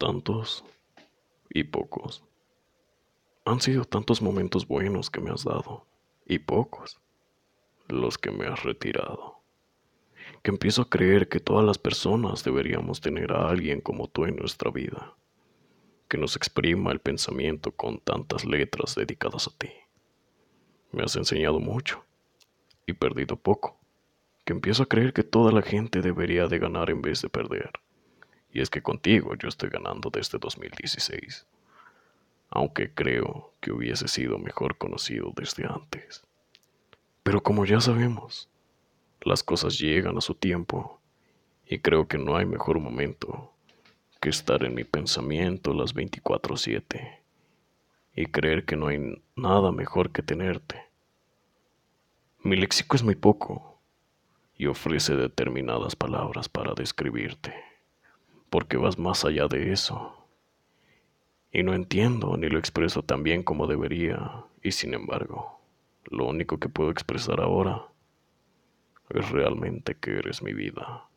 tantos y pocos. Han sido tantos momentos buenos que me has dado y pocos los que me has retirado. Que empiezo a creer que todas las personas deberíamos tener a alguien como tú en nuestra vida, que nos exprima el pensamiento con tantas letras dedicadas a ti. Me has enseñado mucho y perdido poco, que empiezo a creer que toda la gente debería de ganar en vez de perder y es que contigo yo estoy ganando desde 2016, aunque creo que hubiese sido mejor conocido desde antes. Pero como ya sabemos, las cosas llegan a su tiempo y creo que no hay mejor momento que estar en mi pensamiento las 24/7 y creer que no hay nada mejor que tenerte. Mi léxico es muy poco y ofrece determinadas palabras para describirte porque vas más allá de eso. Y no entiendo ni lo expreso tan bien como debería, y sin embargo, lo único que puedo expresar ahora es realmente que eres mi vida.